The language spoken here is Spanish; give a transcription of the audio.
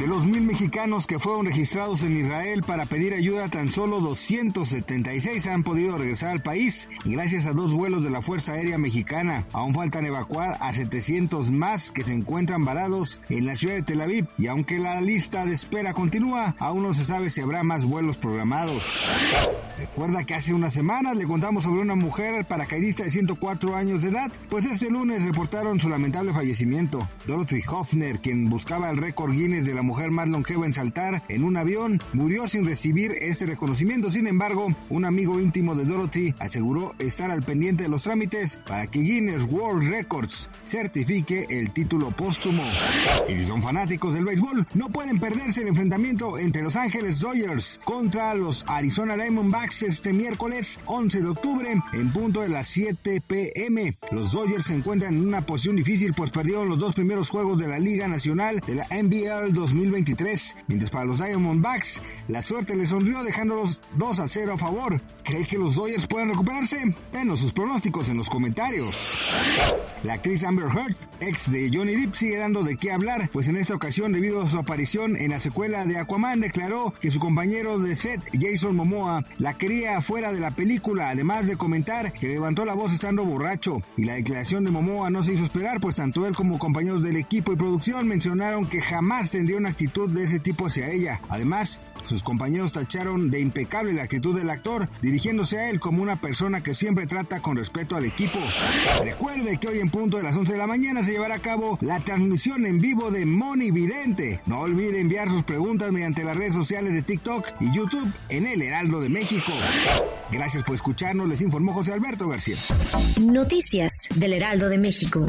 De los mil mexicanos que fueron registrados en Israel para pedir ayuda, tan solo 276 han podido regresar al país gracias a dos vuelos de la Fuerza Aérea Mexicana. Aún faltan evacuar a 700 más que se encuentran varados en la ciudad de Tel Aviv y aunque la lista de espera continúa, aún no se sabe si habrá más vuelos programados. Recuerda que hace unas semanas le contamos sobre una mujer paracaidista de 104 años de edad, pues este lunes reportaron su lamentable fallecimiento. Dorothy Hoffner, quien buscaba el récord Guinness de la mujer más longeva en saltar en un avión, murió sin recibir este reconocimiento. Sin embargo, un amigo íntimo de Dorothy aseguró estar al pendiente de los trámites para que Guinness World Records certifique el título póstumo. Y si son fanáticos del béisbol, no pueden perderse el enfrentamiento entre Los Ángeles Dodgers contra los Arizona Diamondbacks este miércoles 11 de octubre en punto de las 7 pm. Los Dodgers se encuentran en una posición difícil pues perdieron los dos primeros juegos de la Liga Nacional de la NBL 2023, mientras para los Diamondbacks la suerte les sonrió dejándolos 2 a 0 a favor. ¿Cree que los Dodgers pueden recuperarse? Denos sus pronósticos en los comentarios. La actriz Amber Heard, ex de Johnny Depp, sigue dando de qué hablar, pues en esta ocasión, debido a su aparición en la secuela de Aquaman, declaró que su compañero de set, Jason Momoa, la quería fuera de la película, además de comentar que levantó la voz estando borracho. Y la declaración de Momoa no se hizo esperar, pues tanto él como compañeros del equipo y producción mencionaron que jamás tendría una actitud de ese tipo hacia ella. Además, sus compañeros tacharon de impecable la actitud del actor, dirigiéndose a él como una persona que siempre trata con respeto al equipo. Recuerde que hoy en punto de las 11 de la mañana se llevará a cabo la transmisión en vivo de Moni Vidente. No olvide enviar sus preguntas mediante las redes sociales de TikTok y YouTube en El Heraldo de México. Gracias por escucharnos, les informó José Alberto García. Noticias del Heraldo de México.